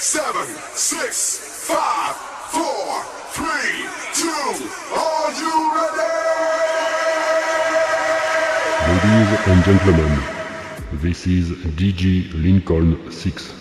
seven, six, five, four, three, two. Are you ready? Ladies and gentlemen, this is DJ Lincoln 6.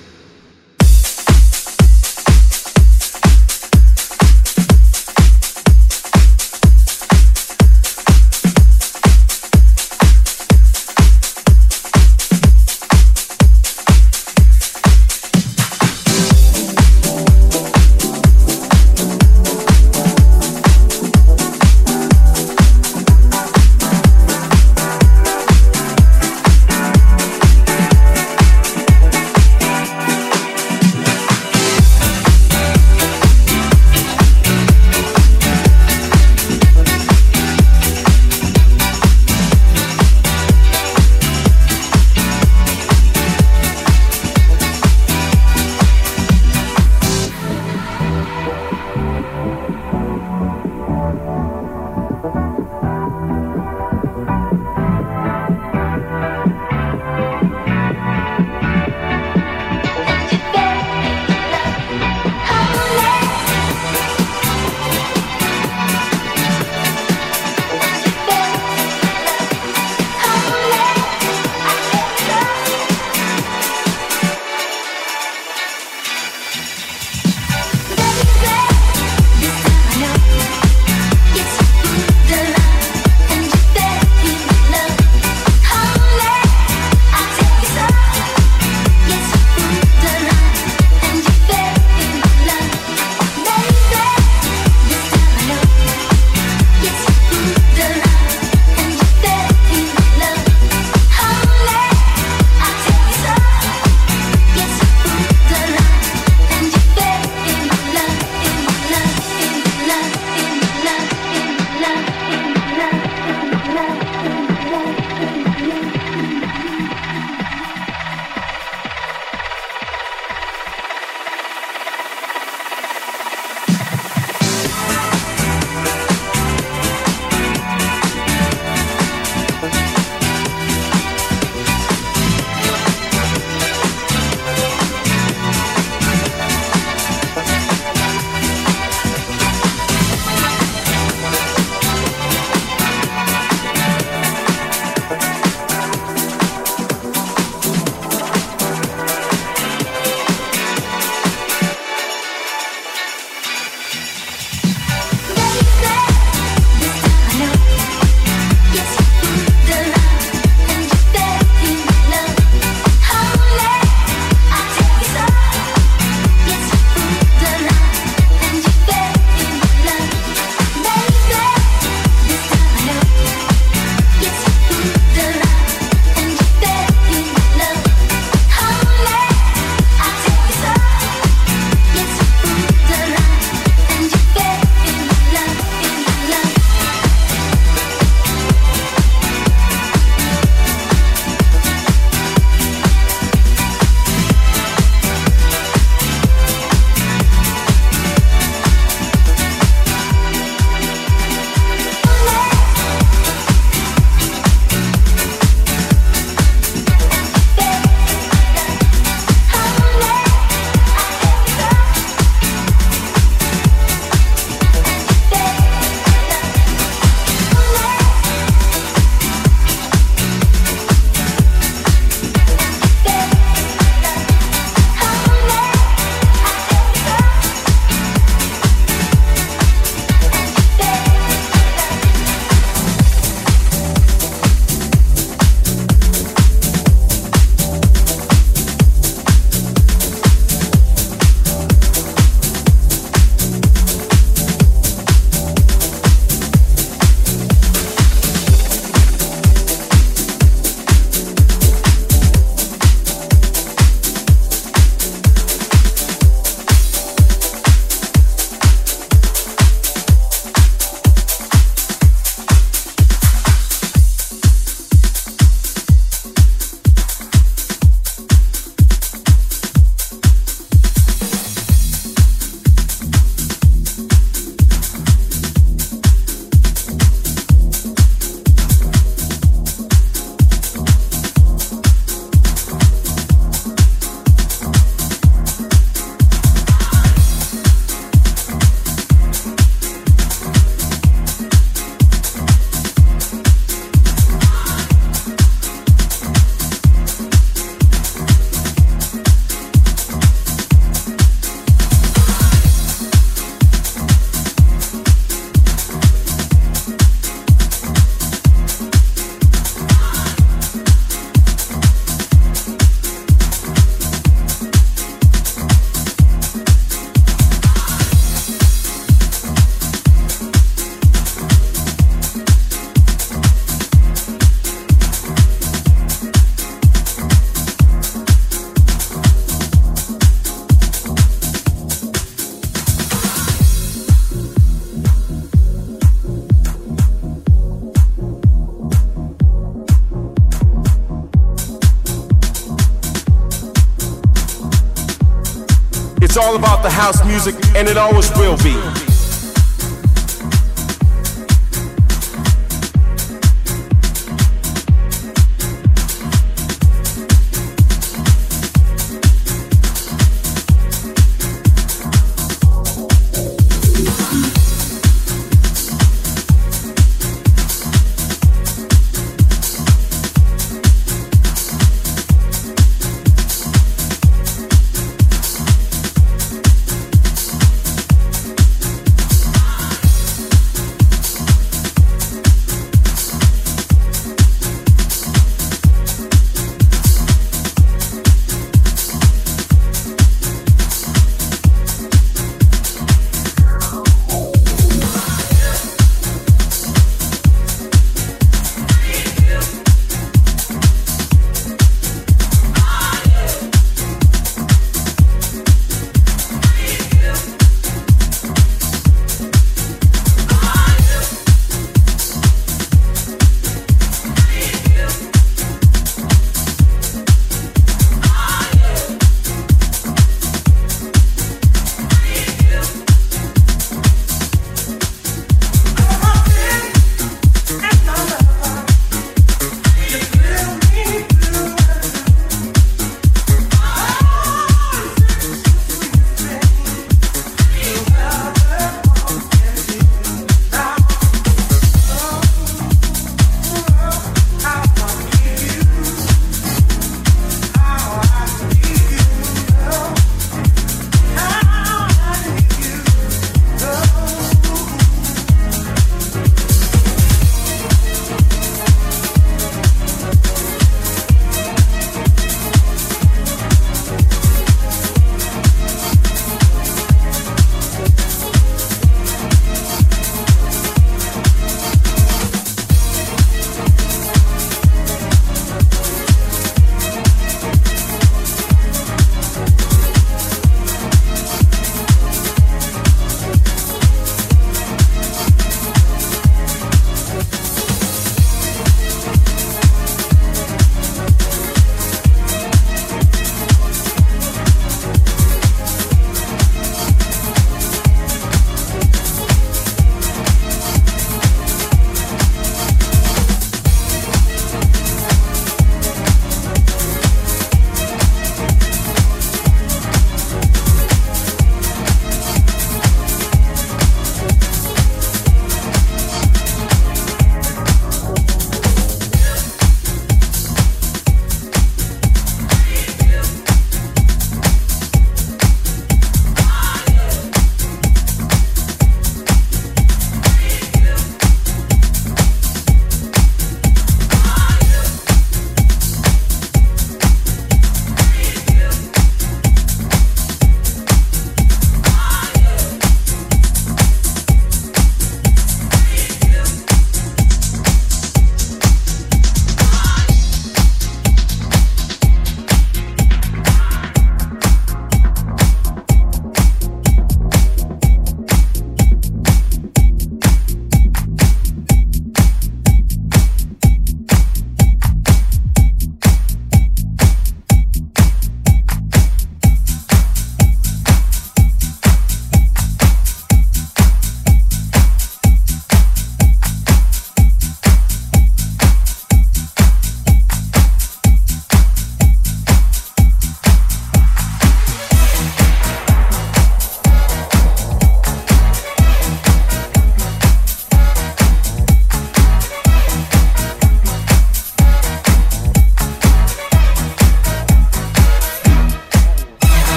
It always will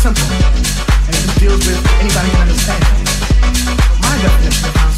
something, and it deals with anybody who understands. My definition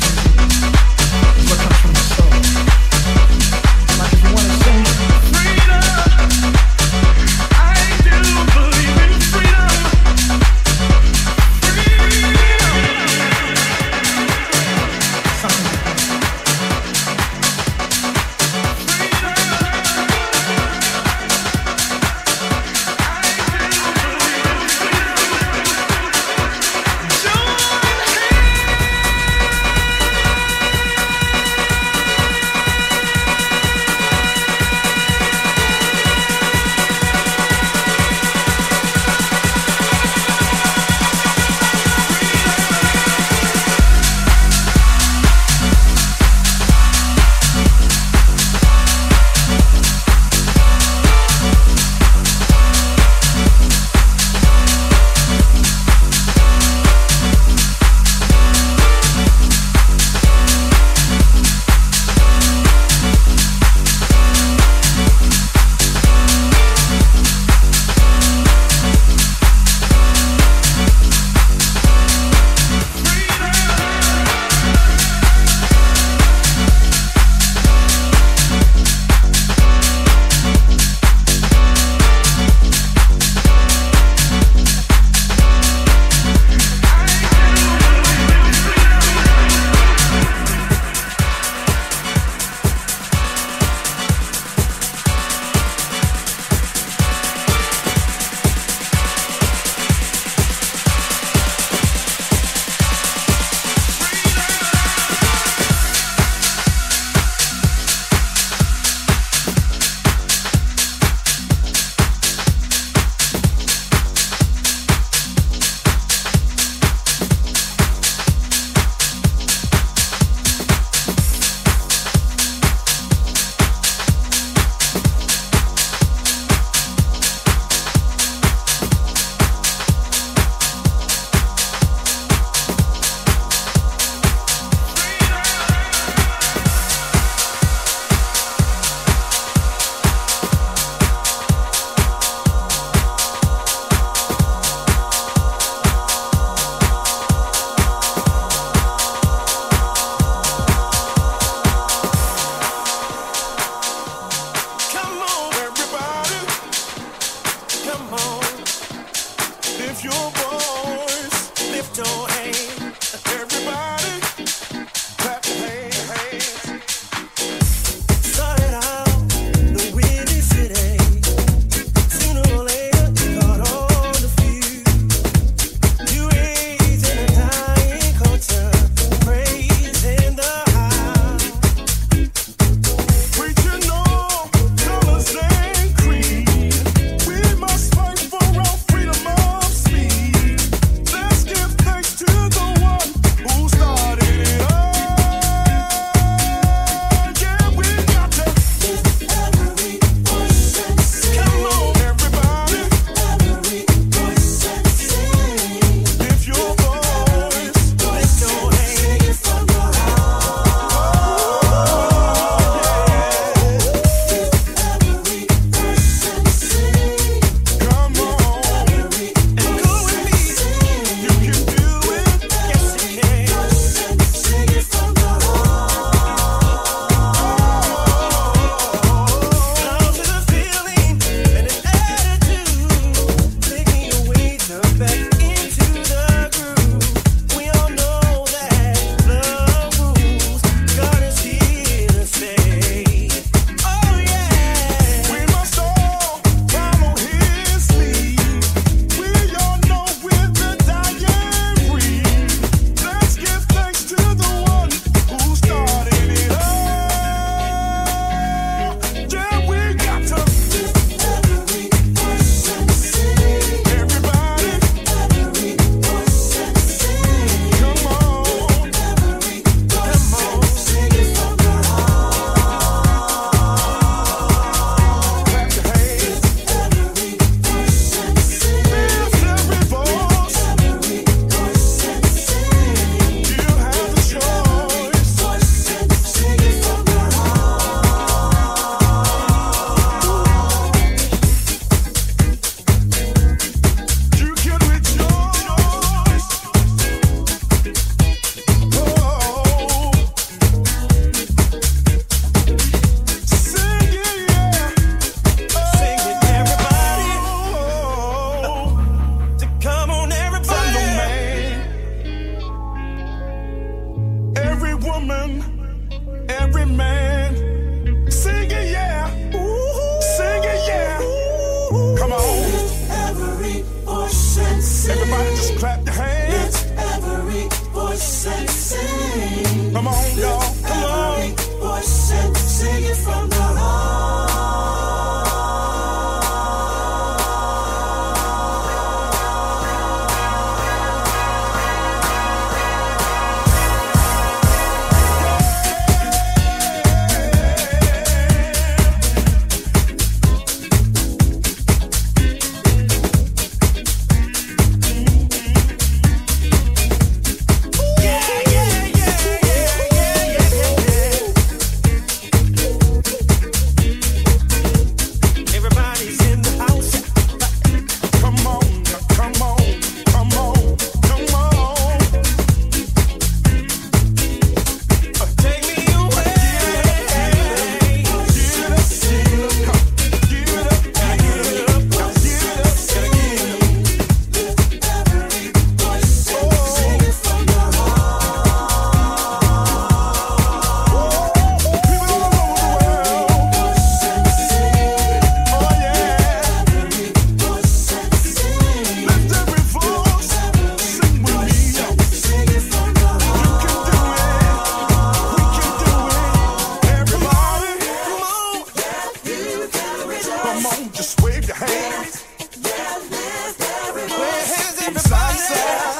Come on, just wave your hands. Yeah, live, everybody. Wave hands, everybody.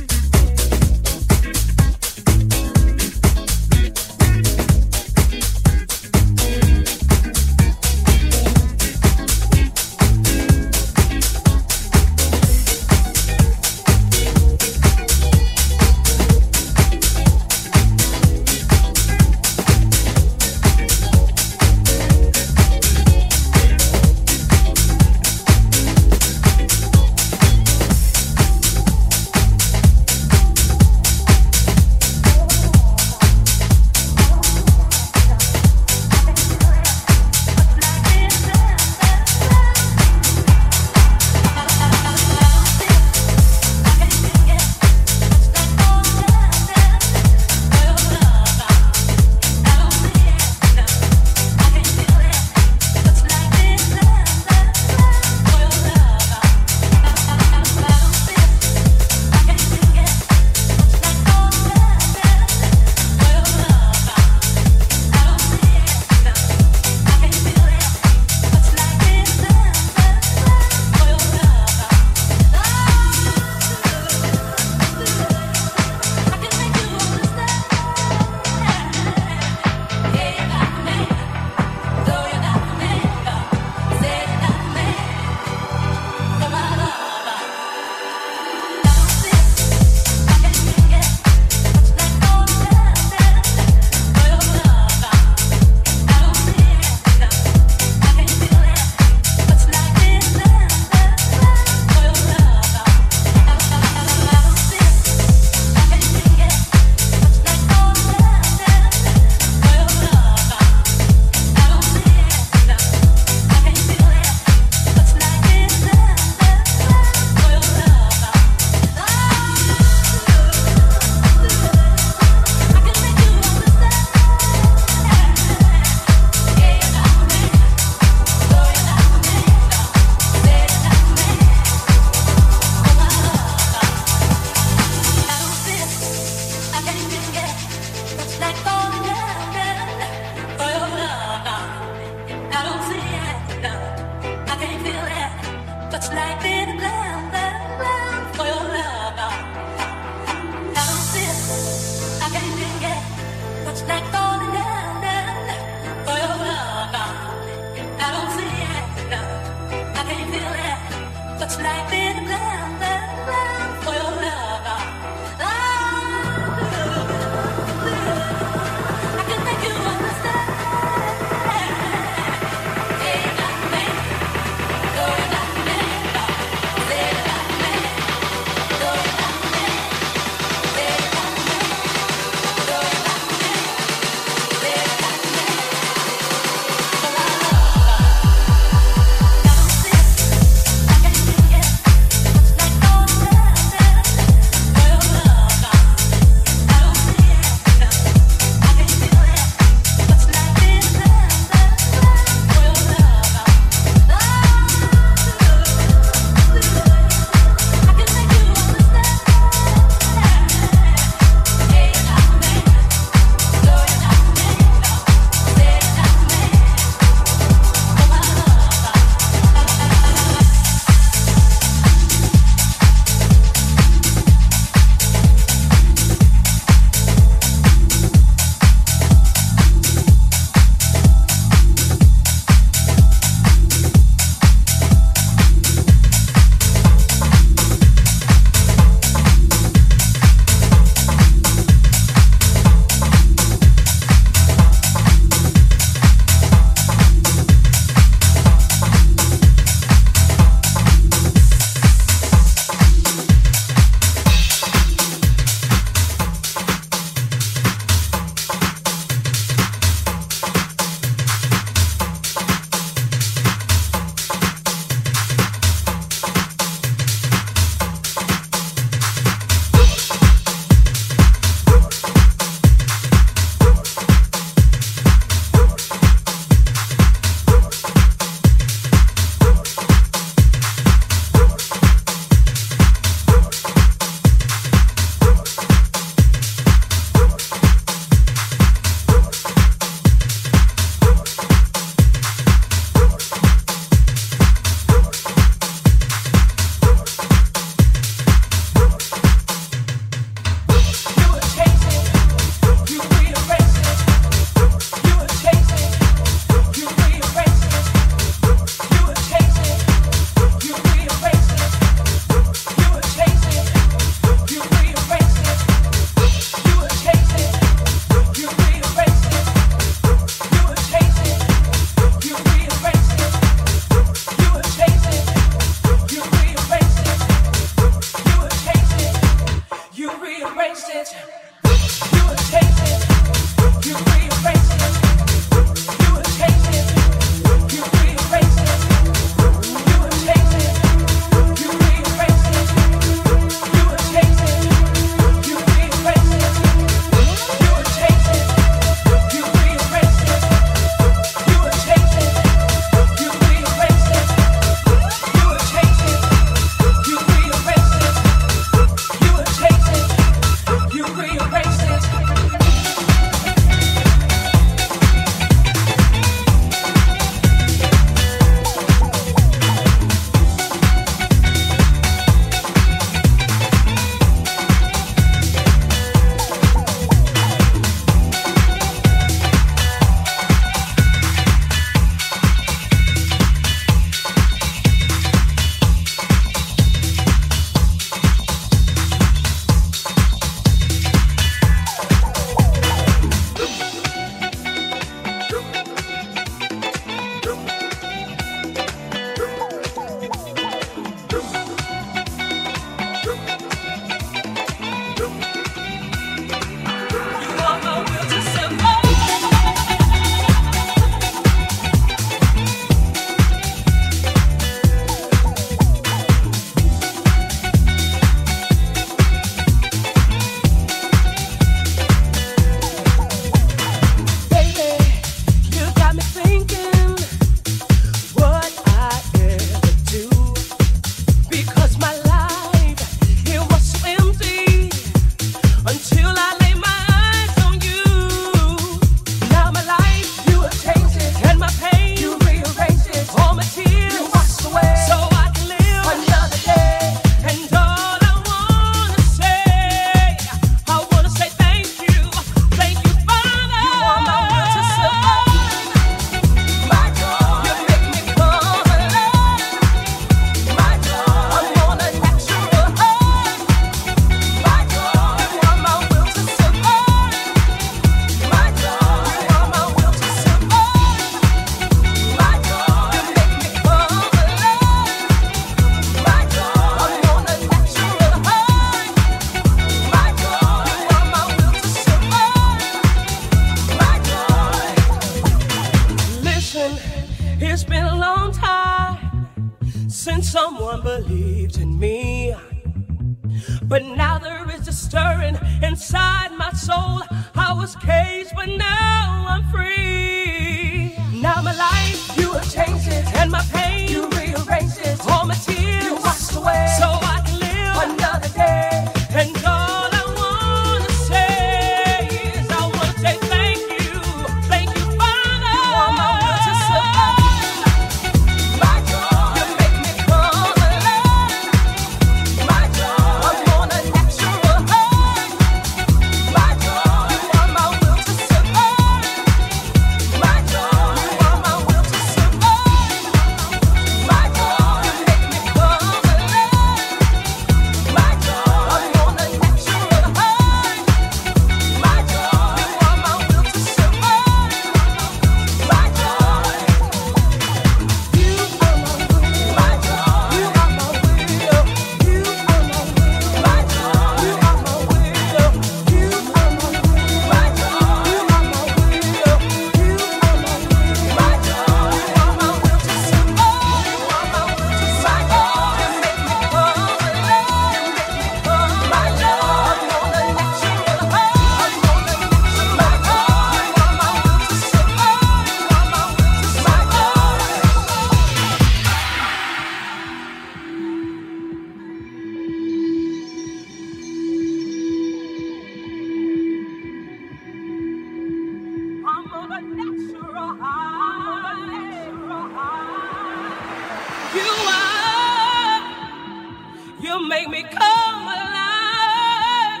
make me come alive.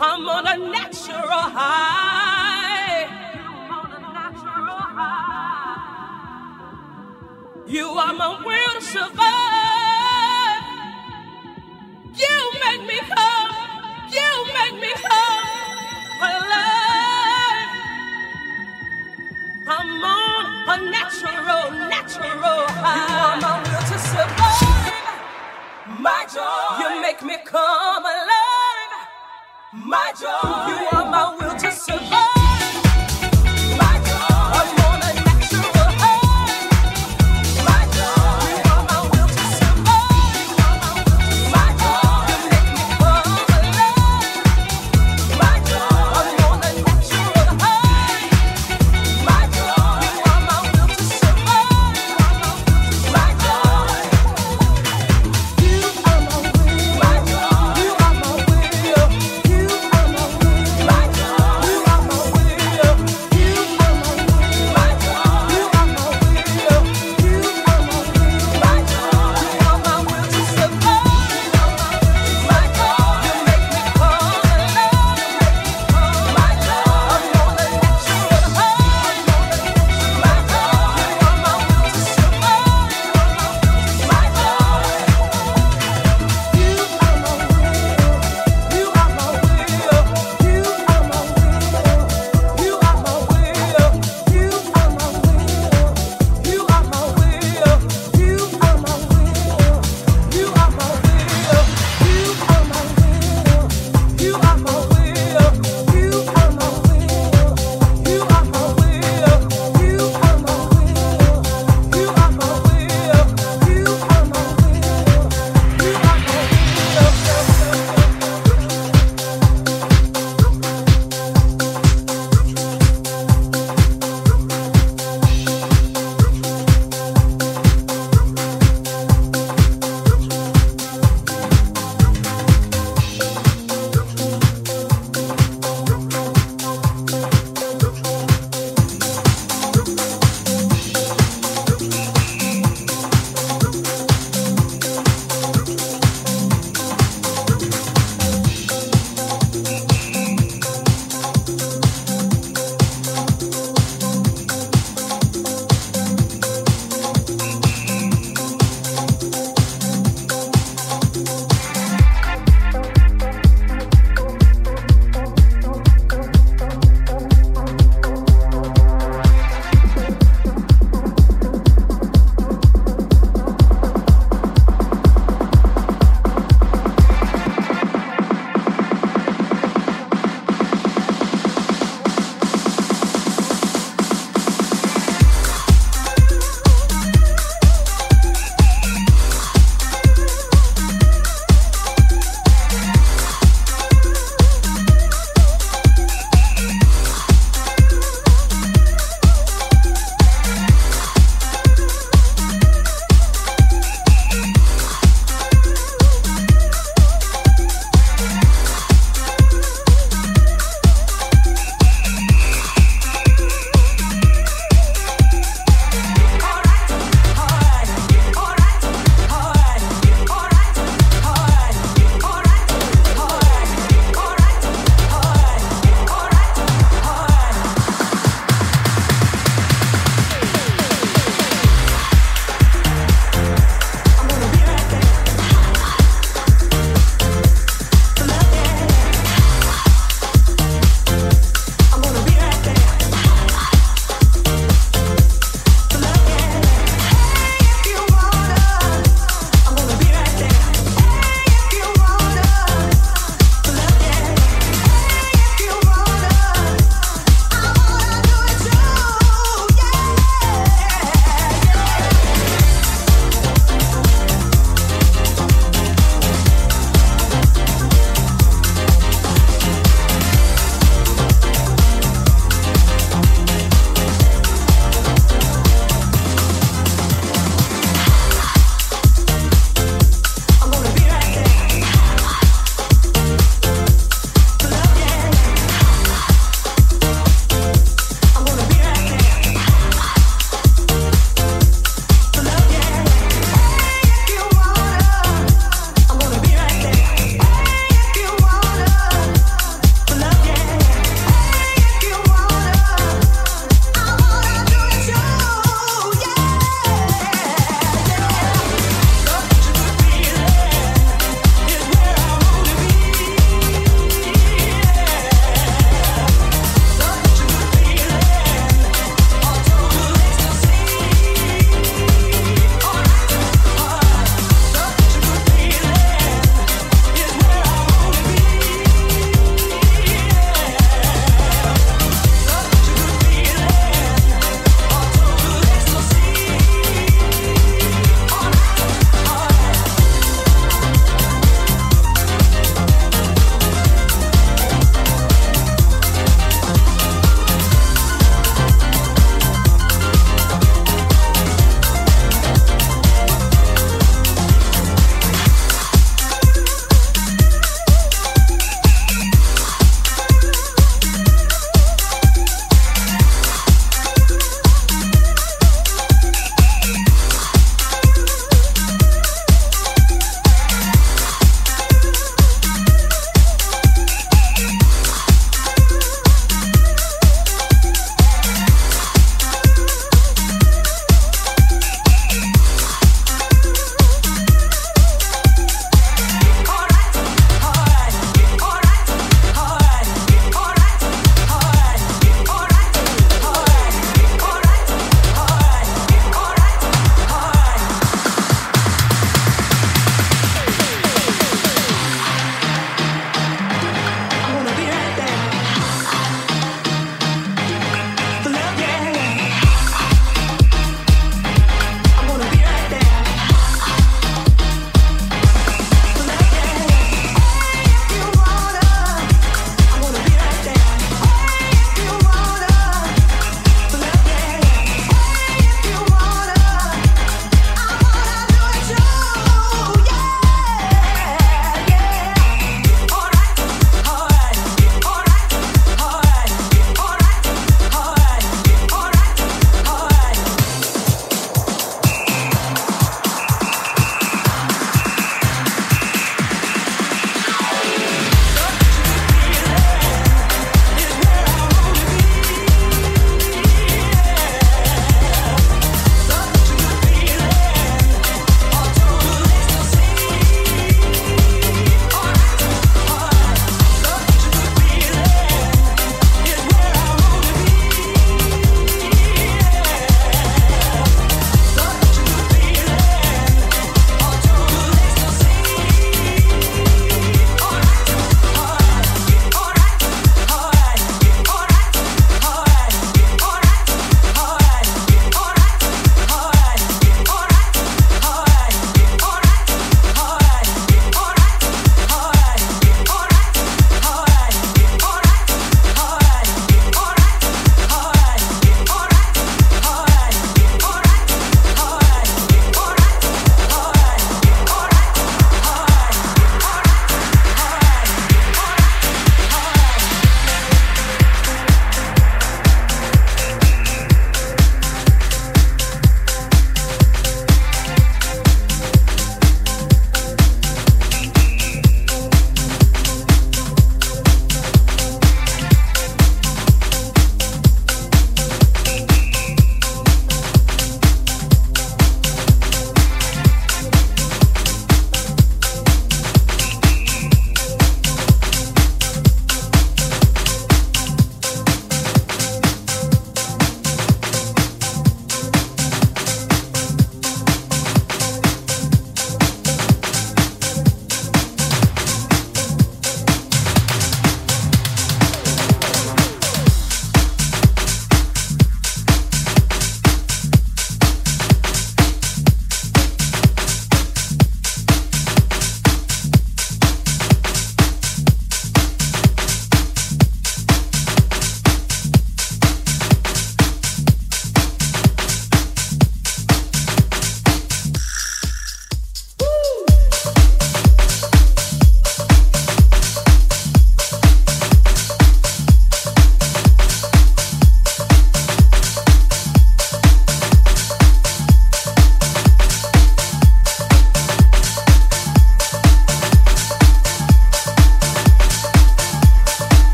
I'm on a natural high. You are my will to survive. You make me come. You make me come alive. I'm on a natural, natural high. You are my will to survive my joy. You make me come alive, my joy. You are my will to survive.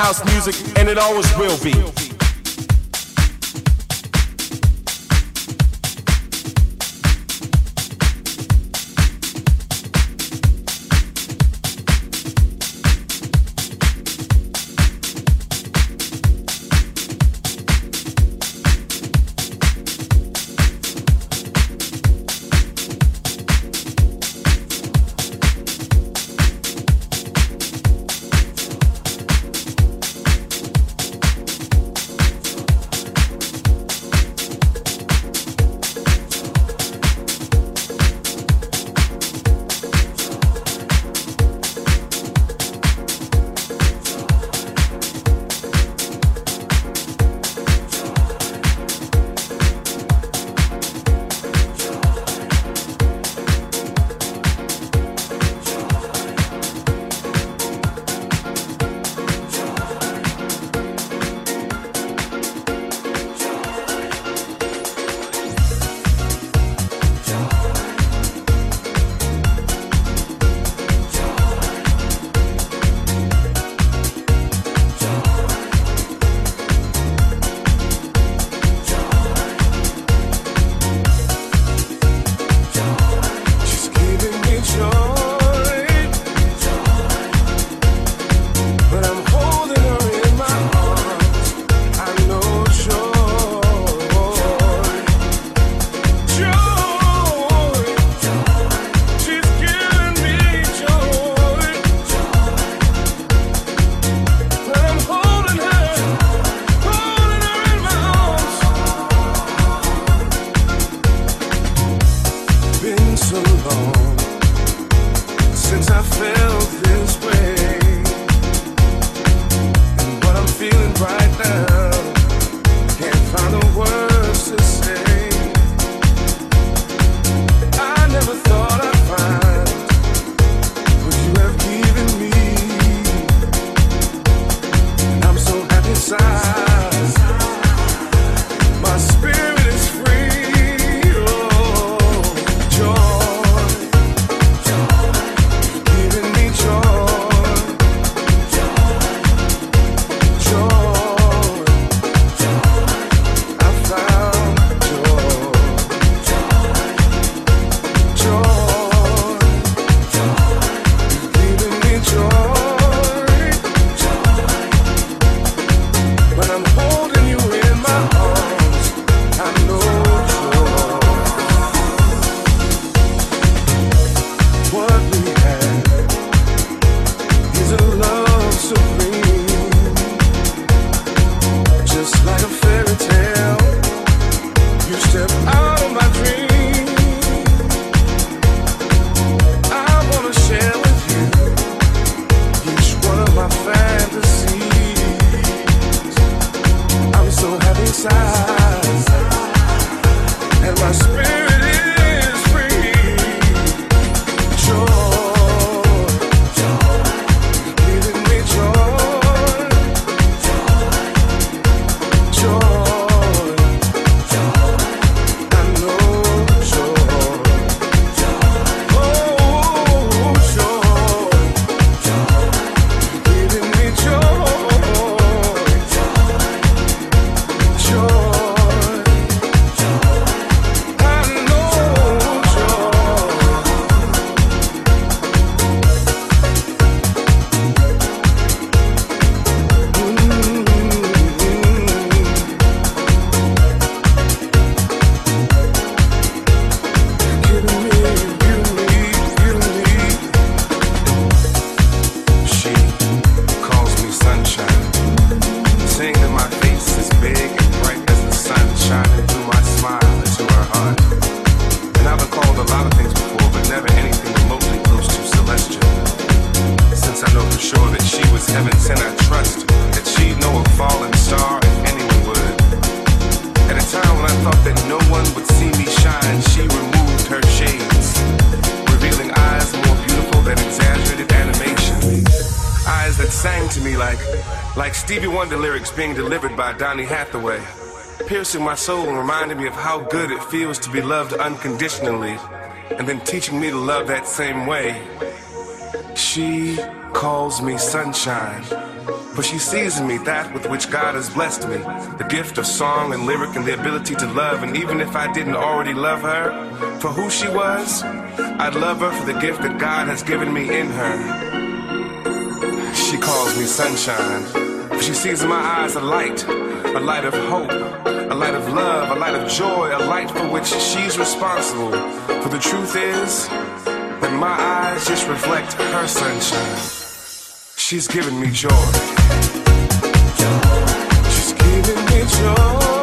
House music, and it always will be. Being delivered by Donny Hathaway, piercing my soul and reminding me of how good it feels to be loved unconditionally, and then teaching me to love that same way. She calls me sunshine. For she sees in me that with which God has blessed me the gift of song and lyric and the ability to love. And even if I didn't already love her for who she was, I'd love her for the gift that God has given me in her. She calls me sunshine. For she sees in my eyes a light, a light of hope, a light of love, a light of joy, a light for which she's responsible. For the truth is that my eyes just reflect her sunshine. She's giving me joy. She's giving me joy.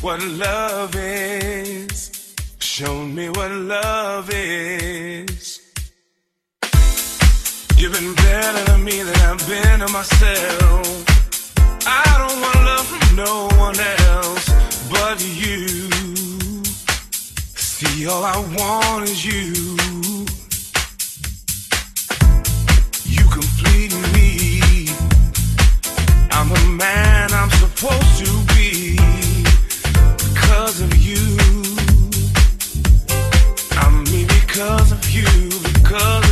What love is. Shown me what love is. You've been better to me than I've been to myself. I don't want love from no one else but you. See, all I want is you. You complete me. I'm a man I'm supposed to because of you. I'm me because of you, because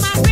my